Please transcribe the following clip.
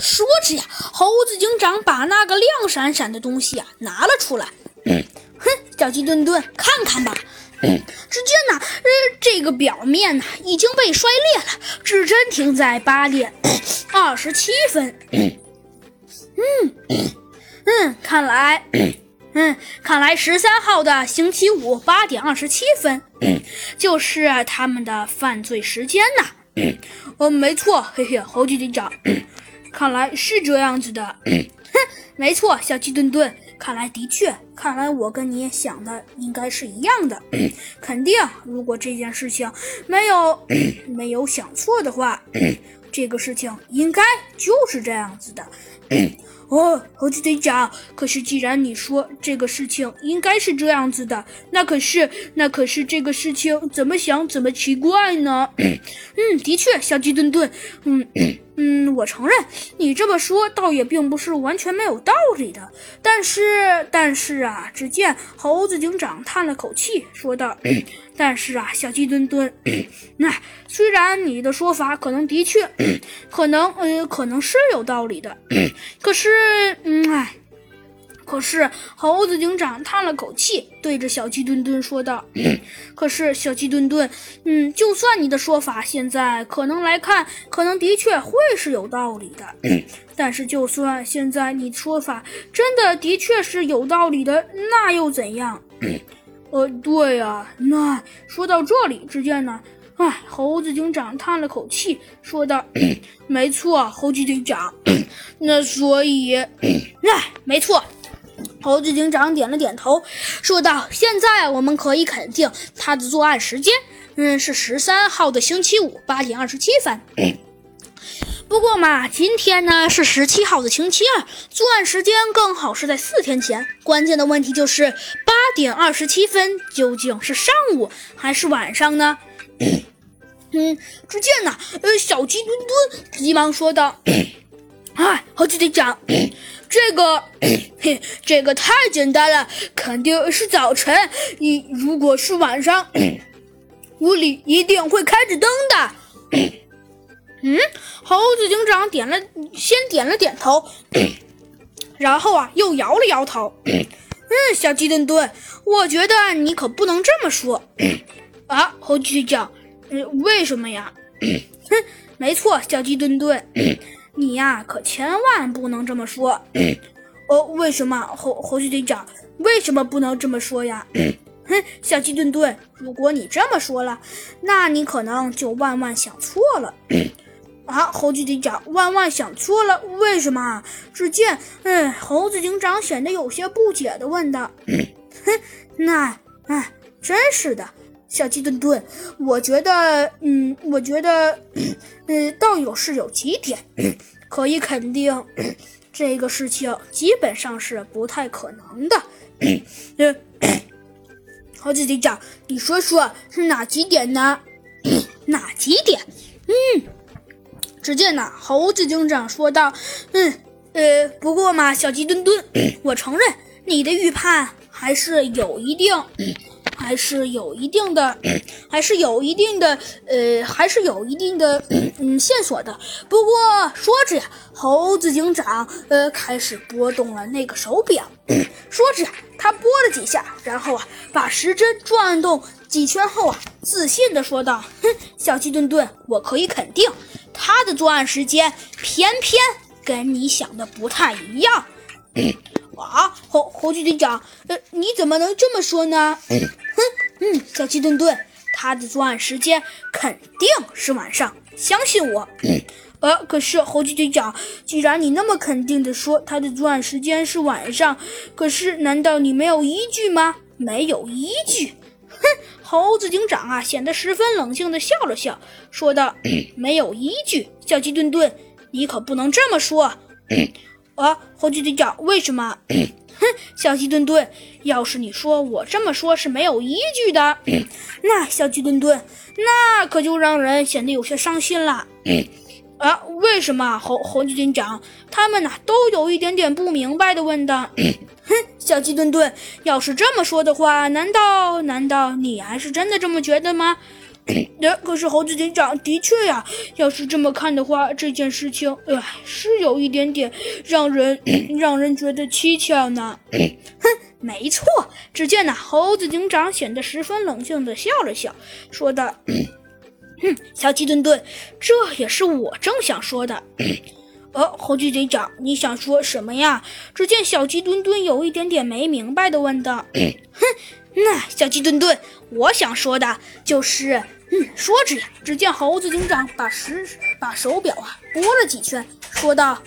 说着呀，猴子警长把那个亮闪闪的东西啊拿了出来。哼，小鸡墩墩，看看吧。只见呢，呃，这个表面呢已经被摔裂了，指针停在八点 二十七分。嗯。嗯，看来，嗯，看来十三号的星期五八点二十七分，就是他们的犯罪时间呐。嗯，没错，嘿嘿，猴子警长，看来是这样子的。哼，没错，小鸡墩墩。看来的确，看来我跟你想的应该是一样的。肯定，如果这件事情没有 没有想错的话，这个事情应该就是这样子的。哦，猴子队长，可是既然你说这个事情应该是这样子的，那可是那可是这个事情怎么想怎么奇怪呢？嗯，的确，小鸡墩墩，嗯嗯，我承认你这么说倒也并不是完全没有道理的。但是但是啊，只见猴子警长叹了口气，说道。但是啊，小鸡墩墩，那虽然你的说法可能的确，可能呃可能是有道理的，可是，嗯哎，可是猴子警长叹了口气，对着小鸡墩墩说道：“ 可是小鸡墩墩，嗯，就算你的说法现在可能来看，可能的确会是有道理的，但是就算现在你说法真的的确是有道理的，那又怎样？”呃，对呀，那说到这里，只见呢，哎，猴子警长叹了口气，说道：“ 没错，猴子警长，那所以，哎，没错。”猴子警长点了点头，说道：“现在我们可以肯定，他的作案时间，嗯，是十三号的星期五八点二十七分。”不过嘛，今天呢是十七号的星期二，作案时间刚好是在四天前。关键的问题就是八点二十七分究竟是上午还是晚上呢？嗯，只见呢，呃，小鸡墩墩急忙说道：“ 哎，猴子队长，这个，嘿，这个太简单了，肯定是早晨。你如果是晚上，屋里一定会开着灯的。”嗯，猴子警长点了，先点了点头，然后啊，又摇了摇头。嗯，小鸡墩墩，我觉得你可不能这么说。啊，猴子警长，嗯，为什么呀？哼，没错，小鸡墩墩，你呀，可千万不能这么说。哦，为什么？猴猴子警长，为什么不能这么说呀？哼，小鸡墩墩，如果你这么说了，那你可能就万万想错了。啊！猴子警长万万想错了，为什么？只见，嗯，猴子警长显得有些不解的问道：“哼，那，哎，真是的，小鸡墩墩，我觉得，嗯，我觉得，嗯，倒有是有几点可以肯定，这个事情基本上是不太可能的。嗯，猴子警长，你说说是哪几点呢？哪几点？嗯。”只见呐，猴子警长说道：“嗯，呃，不过嘛，小鸡墩墩，我承认你的预判还是有一定，还是有一定的，还是有一定的，呃，还是有一定的，嗯，线索的。不过说着呀，猴子警长呃开始拨动了那个手表，说着呀，他拨了几下，然后啊，把时针转动几圈后啊，自信的说道：‘哼，小鸡墩墩，我可以肯定。’”他的作案时间偏偏跟你想的不太一样。啊，猴猴子警长，呃，你怎么能这么说呢？哼，嗯，小鸡顿顿，他的作案时间肯定是晚上，相信我。呃，可是猴子警长，既然你那么肯定的说他的作案时间是晚上，可是难道你没有依据吗？没有依据。哼，猴子警长啊，显得十分冷静的笑了笑，说道：“没有依据，小鸡墩墩，你可不能这么说。”啊，猴子队长，为什么？哼，小鸡墩墩，要是你说我这么说是没有依据的，那小鸡墩墩，那可就让人显得有些伤心了。啊，为什么？猴猴子警长，他们呢，都有一点点不明白的问道。哼，小鸡墩墩，要是这么说的话，难道难道你还是真的这么觉得吗？呃，可是猴子警长的确呀，要是这么看的话，这件事情，呃，是有一点点让人 让人觉得蹊跷呢。哼，没错。只见呢，猴子警长显得十分冷静的笑了笑，说道：“哼，小鸡墩墩，这也是我正想说的。”呃，猴子警长，你想说什么呀？只见小鸡墩墩有一点点没明白的问道。哼，那小鸡墩墩，我想说的就是，嗯，说着呀，只见猴子警长把时把手表啊拨了几圈，说道：“